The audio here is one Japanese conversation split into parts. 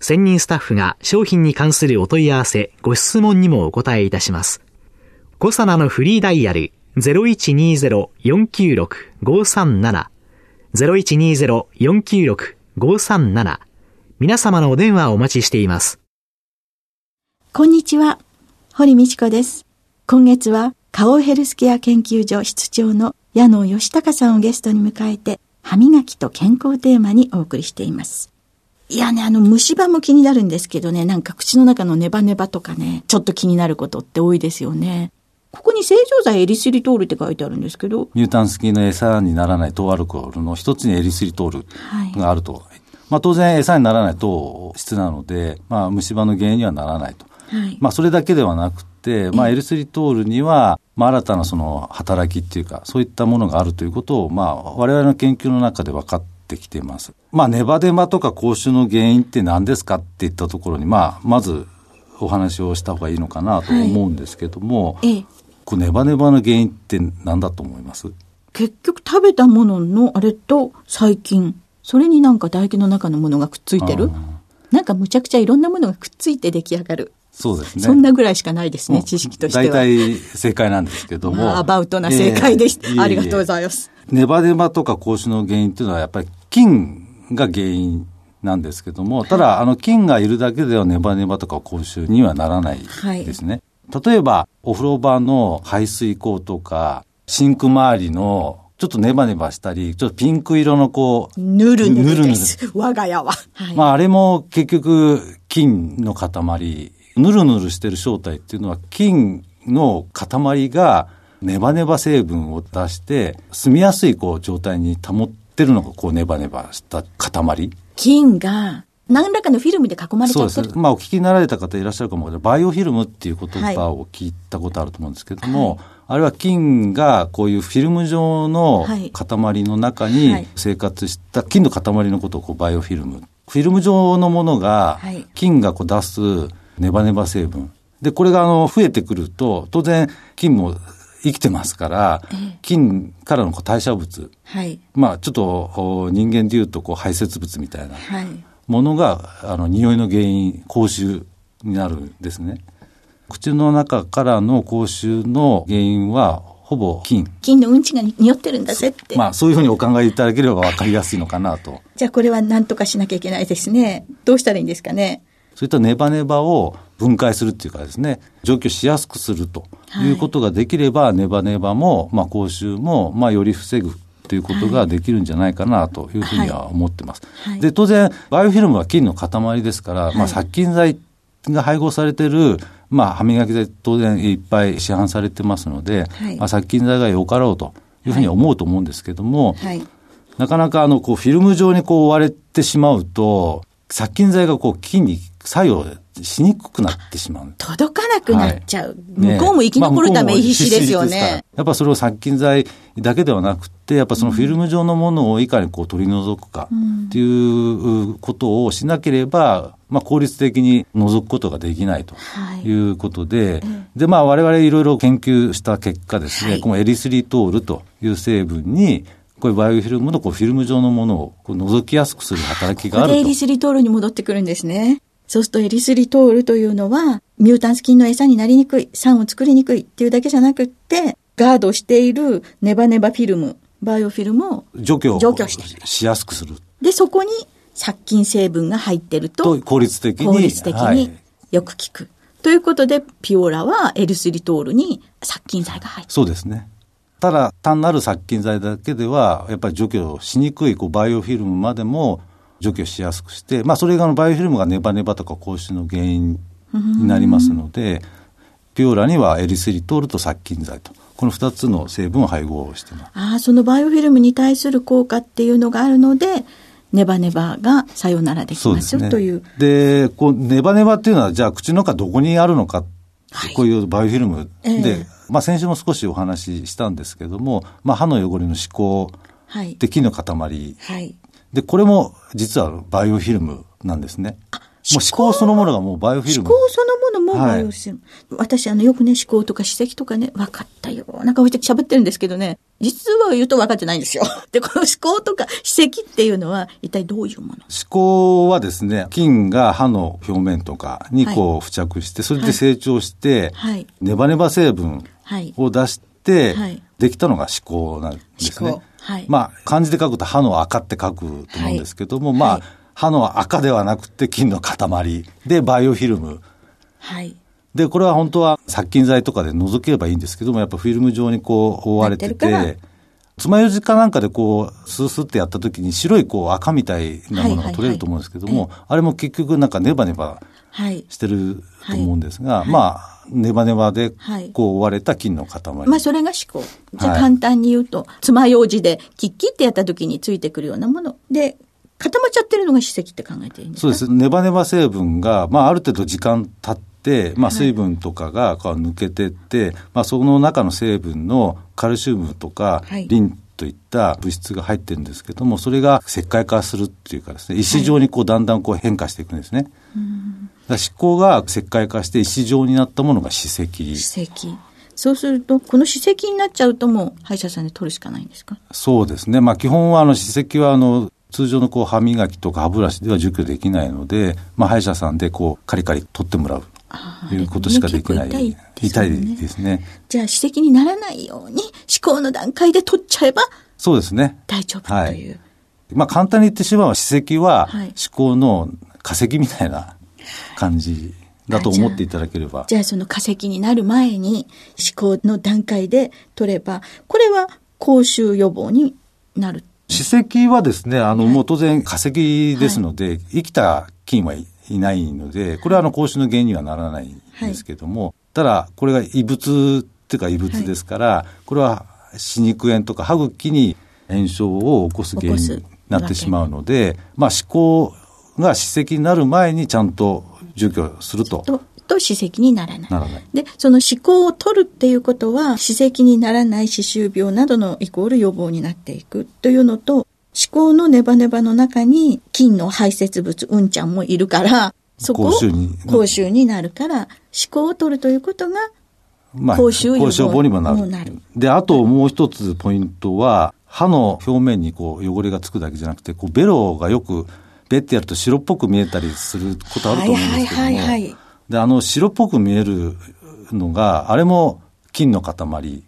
専任スタッフが商品に関するお問い合わせ、ご質問にもお答えいたします。コサナのフリーダイヤル0120-496-537 0120-496-537皆様のお電話をお待ちしています。こんにちは、堀道子です。今月は、カオヘルスケア研究所室長の矢野義孝さんをゲストに迎えて、歯磨きと健康テーマにお送りしています。いやね、あの、虫歯も気になるんですけどね、なんか口の中のネバネバとかね、ちょっと気になることって多いですよね。ここに正常剤エリスリトールって書いてあるんですけど。ミュータンスキーの餌にならない糖アルコールの一つにエリスリトールがあると。はい、まあ当然餌にならない糖質なので、まあ虫歯の原因にはならないと。はい、まあそれだけではなくて、まあエリスリトールには、まあ、新たなその働きっていうか、そういったものがあるということを、まあ、我々の研究の中で分かってきています。まあ、ネバデマとか口臭の原因って何ですかっていったところに、まあ、まずお話をした方がいいのかなと思うんですけども、はい、こネバネバの原因って何だと思います？結局食べたもののあれと細菌、それになんか唾液の中のものがくっついてる？なんかむちゃくちゃいろんなものがくっついて出来上がる。そうですね。そんなぐらいしかないですね、知識としては。大体正解なんですけども。アバウトな正解でした、えー。ありがとうございます。ネバネバとか口臭の原因っていうのはやっぱり菌が原因なんですけども、ただ、あの菌がいるだけではネバネバとか口臭にはならないですね。はい、例えば、お風呂場の排水口とか、シンク周りのちょっとネバネバしたり、ちょっとピンク色のこう、ぬるぬるです。我が家は。はい、まあ、あれも結局、菌の塊ぬるぬるしてる正体っていうのは菌の塊がネバネバ成分を出して住みやすいこう状態に保ってるのがこうネバネバした塊。菌が何らかのフィルムで囲まれちゃってるそうです。まあお聞きになられた方いらっしゃるかも。バイオフィルムっていう言葉を聞いたことあると思うんですけども、はい、あれは菌がこういうフィルム状の塊の中に生活した菌の塊のことをこうバイオフィルム。フィルム状のものが菌がこう出すネバネバ成分。で、これがあの増えてくると、当然菌も生きてますから、菌からの代謝物、はい、まあちょっと人間でいうとこう排泄物みたいなものが、あの匂いの原因、口臭になるんですね。口の中からの口臭の原因はほぼ菌。菌のうんちが匂ってるんだぜって。まあそういうふうにお考えいただければ分かりやすいのかなと。じゃあこれは何とかしなきゃいけないですね。どうしたらいいんですかね。そういったネバネバを分解するっていうかですね、除去しやすくするとい。うことができれば、はい、ネバネバも、まあ、口臭も、まあ、より防ぐということができるんじゃないかなというふうには思ってます。はい、で、当然、バイオフィルムは菌の塊ですから、はい、まあ、殺菌剤が配合されている、まあ、歯磨き剤当然いっぱい市販されてますので、まあ、殺菌剤がよかろうというふうに思うと思うんですけども、なかなかあの、こう、フィルム状にこう割れてしまうと、殺菌剤がこう、菌に作用しにくくなってしまう。届かなくなっちゃう。はいね、向こうも生き残るため必死ですよね。やっぱそれを殺菌剤だけではなくて、やっぱそのフィルム状のものをいかにこう取り除くかっていうことをしなければ、まあ効率的に除くことができないということで、はい、で、まあ我々いろいろ研究した結果ですね、はい、このエリスリトールという成分に、こういうバイオフィルムのこうフィルム状のものをこう覗きやすくする働きがあると。これエリスリトールに戻ってくるんですね。そうするとエリスリトールというのは、ミュータンス菌の餌になりにくい、酸を作りにくいっていうだけじゃなくって、ガードしているネバネバフィルム、バイオフィルムを除去除去してしやすくする。で、そこに殺菌成分が入ってると、効率的に。効率的によく効く。ということで、ピオラはエルスリトールに殺菌剤が入ってそうですね。ただ、単なる殺菌剤だけでは、やっぱり除去しにくいこうバイオフィルムまでも除去しやすくして、まあ、それがバイオフィルムがネバネバとか口臭の原因になりますので、ピオラにはエリスリトールと殺菌剤と。この2つの成分を配合してます。ああ、そのバイオフィルムに対する効果っていうのがあるので、ネバネバがさよならできますよ、ね、という。で、こう、ネバネバっていうのは、じゃあ口の中どこにあるのか、はい、こういうバイオフィルムで、えー、まあ先週も少しお話ししたんですけども、まあ歯の汚れの歯垢で木の塊、はい、で、これも実はバイオフィルムなんですね。もう思考？そのものがもうバイオフィルム。思考そのものもバイオフィルム。はい、私、あの、よくね、思考とか史跡とかね、分かったよ。なんか喋ってるんですけどね、実は言うと分かってないんですよ。で、この思考とか史跡っていうのは、一体どういうもの？思考はですね、菌が歯の表面とかにこう付着して、はい、それで成長して、はい、ネバネバ成分を出して、できたのが思考なんですね。はい、まあ、漢字で書くと歯の赤って書くと思うんですけども、まあ、歯の赤ではなくて菌の塊でバイオフィルム。はい。で、これは本当は殺菌剤とかで除ければいいんですけども、やっぱフィルム状にこう覆われてて、爪楊枝かなんかでこう、スースってやった時に白いこう赤みたいなものが取れると思うんですけども、あれも結局なんかネバネバしてると思うんですが、はい、まあ、ネバネバでこう覆われた菌の塊。まあそれが思考。じゃあ簡単に言うと、爪楊枝でキッキってやった時についてくるようなもので、固まっちゃってるのが歯石って考えていいんですか？そうです。ネバネバ成分が、まあ、ある程度時間経って、まあ、水分とかがこう抜けてって、はい、まあ、その中の成分のカルシウムとか、リンといった物質が入ってるんですけども、それが石灰化するっていうかですね、石状にこうだんだんこう変化していくんですね。はい、歯垢が石灰化して石状になったものが歯石。歯石。そうすると、この歯石になっちゃうともう歯医者さんで取るしかないんですか？そうですね。まあ基本はあの歯石はあの通常のこう歯磨きとか歯ブラシでは除去できないので、まあ、歯医者さんでこうカリカリ取ってもらうということしかできない。痛い痛いですね。じゃあ歯石にならないように歯垢の段階で取っちゃえばそうですね。大丈夫という。はい、まあ簡単に言ってしまえば歯石は歯垢の化石みたいな感じ。だと思っていただければ。じゃあその化石になる前に歯垢の段階で取れば、これは口臭予防になる歯石はですね、あの、もう当然化石ですので、生きた菌はいないので、これはあの、口臭の原因にはならないんですけども、ただ、これが異物っていうか異物ですから、これは歯肉炎とか歯茎に炎症を起こす原因になってしまうので、まあ、歯垢が歯石になる前にちゃんと除去すると。と歯石にならない。ならない。で、その歯垢を取るっていうことは、歯石にならない歯周病などのイコール予防になっていくというのと、歯垢のネバネバの中に菌の排泄物、うんちゃんもいるから、そこを口臭になるから、歯垢を取るということが、まあ、口臭予防にもなる。で、あともう一つポイントは、歯の表面にこう汚れがつくだけじゃなくて、こうベロがよくベッてやると白っぽく見えたりすることあると思うんですけども、はいはいはいはいで、あの白っぽく見えるのが、あれも金の塊。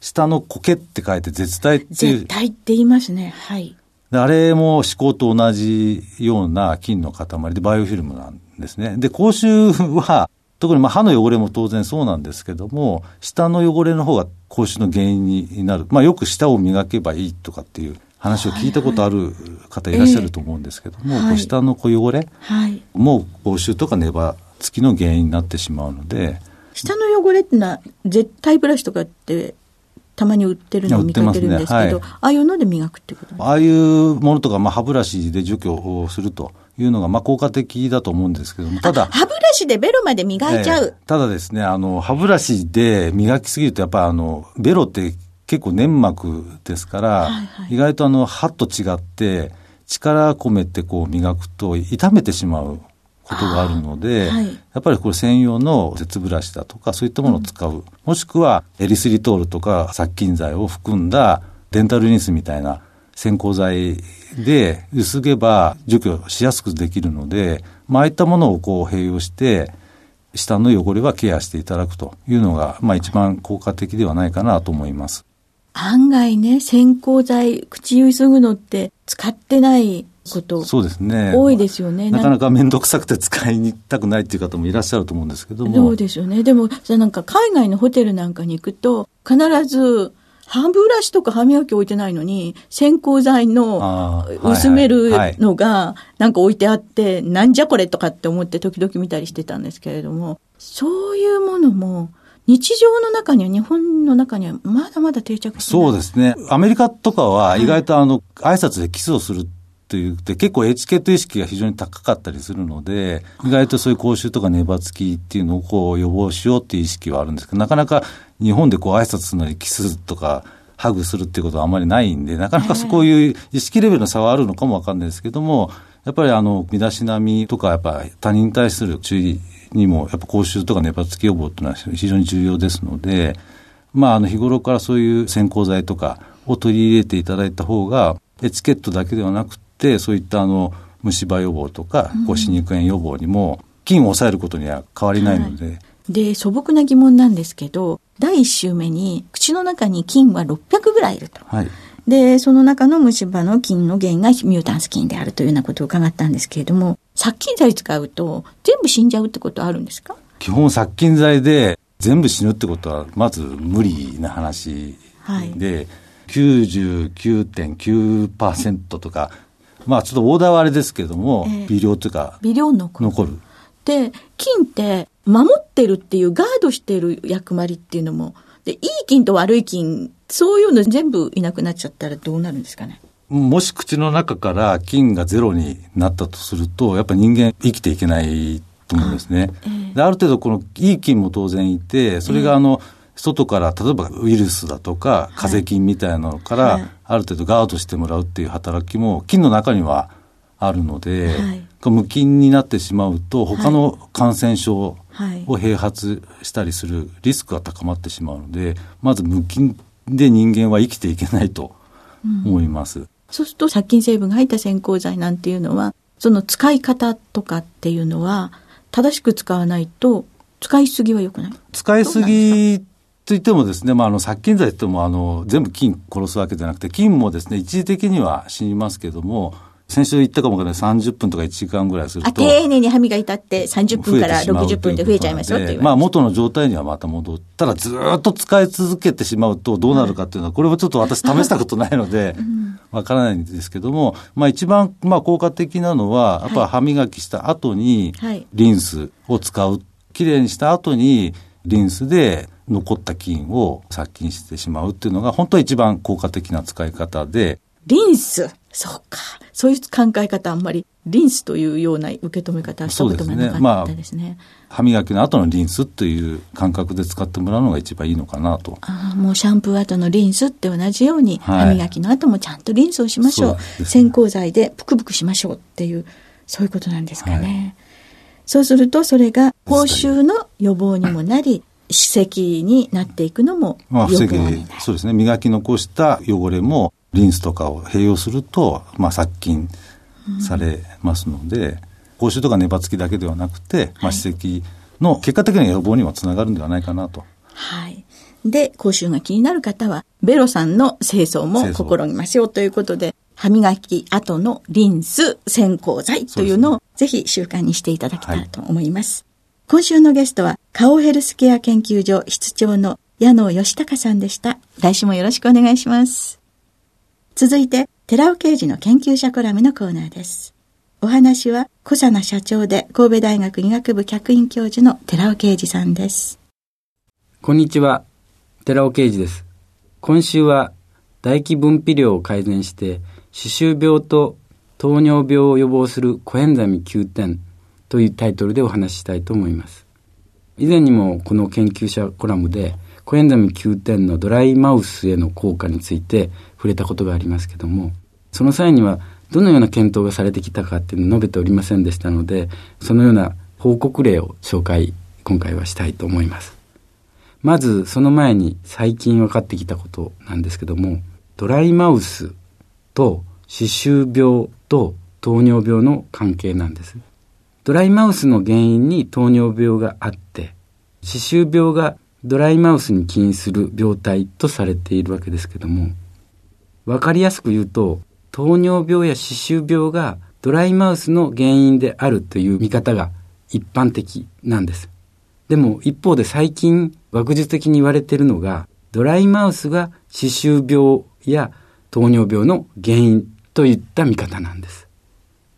下の苔って書いて絶対っていう。絶対って言いますね。はい。あれも歯垢と同じような金の塊でバイオフィルムなんですね。で、口臭は、特にまあ歯の汚れも当然そうなんですけども、舌の汚れの方が口臭の原因になる。まあよく舌を磨けばいいとかっていう話を聞いたことある方いらっしゃると思うんですけども、はいはい、舌の汚れ、はい、もう口臭とかネバ付きの原因になってしまうので。下の汚れってのは、絶対ブラシとかって、たまに売ってるのを見かけるんですけど、ねはい、ああいうので磨くってこと？ああいうものとか、まあ、歯ブラシで除去をするというのが、まあ、効果的だと思うんですけども、ただ。歯ブラシでベロまで磨いちゃう。えー、ただですね、あの、歯ブラシで磨きすぎると、やっぱあの、ベロって結構粘膜ですから、はいはい、意外とあの、歯と違って、力込めてこう磨くと痛めてしまうことがあるので、はい、やっぱりこれ専用の鉄ブラシだとかそういったものを使う、うん、もしくはエリスリトールとか殺菌剤を含んだデンタルニスみたいな線香剤で薄げば除去しやすくできるので、まああいったものをこう併用して下の汚れはケアしていただくというのが、まあ一番効果的ではないかなと思います。案外ね、線香剤、口ゆすぐのって使ってないこと。そうですね。多いですよね。なか。なか面倒くさくて使いに行きたくないっていう方もいらっしゃると思うんですけども。そうですよね。でもなんか海外のホテルなんかに行くと必ず歯ブラシとか歯磨き置いてないのに、線香剤の薄めるのがなんか置いてあって、なんじゃこれとかって思って時々見たりしてたんですけれども、そういうものも日常の中には、日本の中にはまだまだ定着してそうですね。アメリカとかは意外とあの、はい、挨拶でキスをするというて結構エチケット意識が非常に高かったりするので、意外とそういう口臭とか粘つきっていうのをこう予防しようっていう意識はあるんですけど、なかなか日本でこう挨拶するのにキスとか、ハグするっていうことはあんまりないんで、なかなかそういう意識レベルの差はあるのかもわかんないですけども、やっぱりあの、身だしなみとか、やっぱ他人に対する注意にも、やっぱ口臭とか粘つき予防っていうのは非常に重要ですので、まあ、あの、日頃からそういう線香剤とかを取り入れていただいた方が、エチケットだけではなくて、そういったあの、虫歯予防とか、こう、歯肉炎予防にも、菌を抑えることには変わりないので、はい。で、素朴な疑問なんですけど、第1週目に口の中に菌は600ぐらいいると。はい。で、その中の虫歯の菌の原因がミュータンス菌であるというようなことを伺ったんですけれども、殺菌剤使うと全部死んじゃうってことはあるんですか？基本殺菌剤で全部死ぬってことはまず無理な話で、はい、99.9%とか、まあちょっとオーダーはあれですけれども、えー、微量というか、微量残る。残る。で、菌って守ってるっていうガードしてる役割っていうのも、で、いい菌と悪い菌、そういうの全部いなくなっちゃったらどうなるんですかね？もし口の中から菌がゼロになったとすると、やっぱ人間生きていけないと思うんですね。あえー、である程度このいい菌も当然いて、それがあの、えー、外から例えばウイルスだとか風邪菌みたいなのから、ある程度ガードしてもらうっていう働きも菌の中にはあるので、はい、無菌になってしまうと他の感染症を併発したりするリスクが高まってしまうので、まず無菌で人間は生きていけないと思います。うん、そうすると殺菌成分が入った線香剤なんていうのは、その使い方とかっていうのは、正しく使わないと、使いすぎは良くない？使いすぎといってもですね、まあ、あの殺菌剤といってもあの全部菌殺すわけじゃなくて菌もですね一時的には死にますけども先週言ったかもわからない30分とか1時間ぐらいすると。丁寧に歯磨いたって30分から60分で増えちゃいますよってまあ元の状態にはまた戻ったらずっと使い続けてしまうとどうなるかっていうのは、これはちょっと私試したことないので、わからないんですけども、まあ一番まあ効果的なのは、やっぱ歯磨きした後にリンスを使う。きれいにした後にリンスで残った菌を殺菌してしまうっていうのが本当は一番効果的な使い方で、リンス。そうか。そういう考え方あんまり、リンスというような受け止め方はしたことがなかったですね。まあ、歯磨きの後のリンスという感覚で使ってもらうのが一番いいのかなと。ああ、もうシャンプー後のリンスって同じように、はい、歯磨きの後もちゃんとリンスをしましょう。うね、線香剤でぷくぷくしましょうっていう、そういうことなんですかね。はい、そうすると、それが口臭の予防にもなり、歯石になっていくのも予防になる、まあ、そうですね。磨き残した汚れもリンスとかを併用すると、まあ、殺菌されますので、うん、口臭とか粘つきだけではなくて、まあ、歯石の結果的な予防にもつながるんではないかなと。はい。で、口臭が気になる方は、ベロさんの清掃も試みましょうということで、歯磨き後のリンス、線香剤というのをぜひ習慣にしていただきたいと思います。はい、今週のゲストは、カオヘルスケア研究所室長の矢野義隆さんでした。来週もよろしくお願いします。続いて、寺尾刑事の研究者コラムのコーナーです。お話は、小佐奈社長で神戸大学医学部客員教授の寺尾啓二さんです。こんにちは、寺尾啓二です。今週は、唾液分泌量を改善して、歯周病と糖尿病を予防するコエンザミ9点というタイトルでお話ししたいと思います。以前にもこの研究者コラムで、コエンザミ9点のドライマウスへの効果について触れたことがありますけども、その際にはどのような検討がされてきたかっていうのを述べておりませんでしたので、そのような報告例を紹介、今回はしたいと思います。まず、その前に最近分かってきたことなんですけども、ドライマウスと歯周病と糖尿病の関係なんです。ドライマウスの原因に糖尿病があって、歯周病がドライマウスに起因する病態とされているわけですけども、わかりやすく言うと、糖尿病や歯周病がドライマウスの原因であるという見方が一般的なんです。でも一方で最近学術的に言われているのがドライマウスが歯周病や糖尿病の原因といった見方なんです。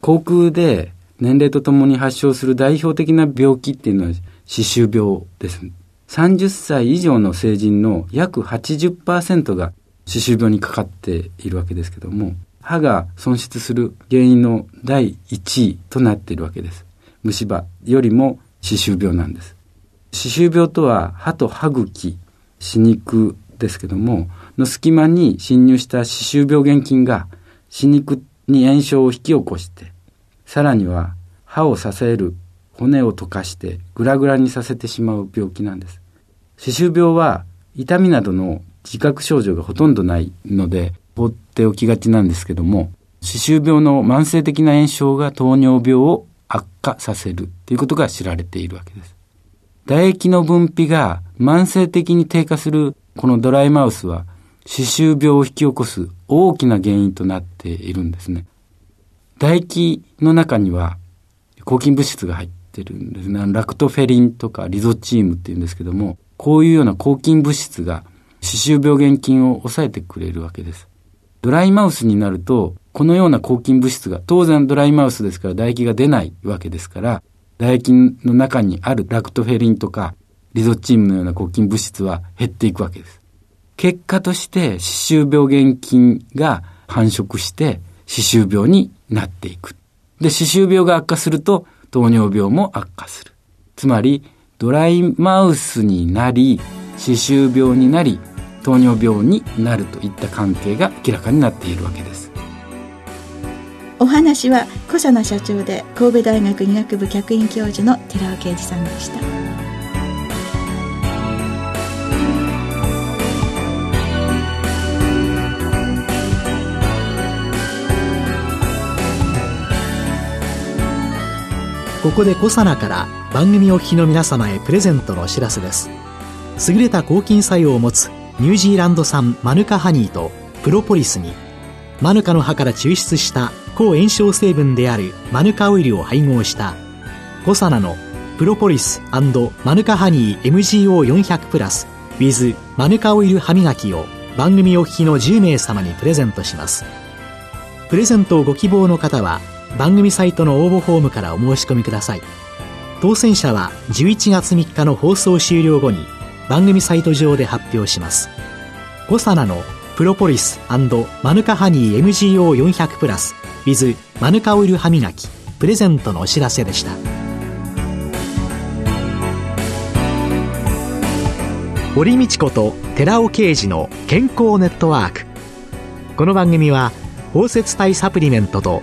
口腔で年齢とともに発症する代表的な病気っていうのは歯周病です。30歳以上の成人の約80%が歯周病にかかっているわけですけども、歯が損失する原因の第1位となっているわけです。虫歯よりも歯周病なんです。歯周病とは歯と歯茎、歯肉ですけども、の隙間に侵入した歯周病原菌が歯肉に炎症を引き起こして、さらには歯を支える骨を溶かしてグラグラにさせてしまう病気なんです。歯周病は痛みなどの自覚症状がほとんどないので放っておきがちなんですけども、歯周病の慢性的な炎症が糖尿病を悪化させるということが知られているわけです。唾液の分泌が慢性的に低下するこのドライマウスは歯周病を引き起こす大きな原因となっているんですね。唾液の中には抗菌物質が入ってるんですね。ラクトフェリンとかリゾチームっていうんですけども、こういうような抗菌物質が歯周病原菌を抑えてくれるわけです。ドライマウスになると、このような抗菌物質が、当然ドライマウスですから唾液が出ないわけですから、唾液の中にあるラクトフェリンとかリゾチームのような抗菌物質は減っていくわけです。結果として歯周病原菌が繁殖して歯周病になっていく。で、歯周病が悪化すると糖尿病も悪化する。つまり、ドライマウスになり、歯周病になり、糖尿病になるといった関係が明らかになっているわけです。お話は小佐奈社長で神戸大学医学部客員教授の寺尾啓二さんでした。ここでコサナから番組お聞きの皆様へプレゼントのお知らせです。優れた抗菌作用を持つニュージーランド産マヌカハニーとプロポリスにマヌカの葉から抽出した抗炎症成分であるマヌカオイルを配合したコサナのプロポリスマヌカハニー MGO400 プラス with マヌカオイル歯磨きを番組お聞きの10名様にプレゼントします。プレゼントをご希望の方は番組サイトの応募フォームからお申し込みください。当選者は11月3日の放送終了後に番組サイト上で発表します。5サナのプロポリスマヌカハニー MGO400 プラス with マヌカオイル歯磨きプレゼントのお知らせでした。堀道子と寺尾啓二の健康ネットワーク。この番組は包摂体サプリメントと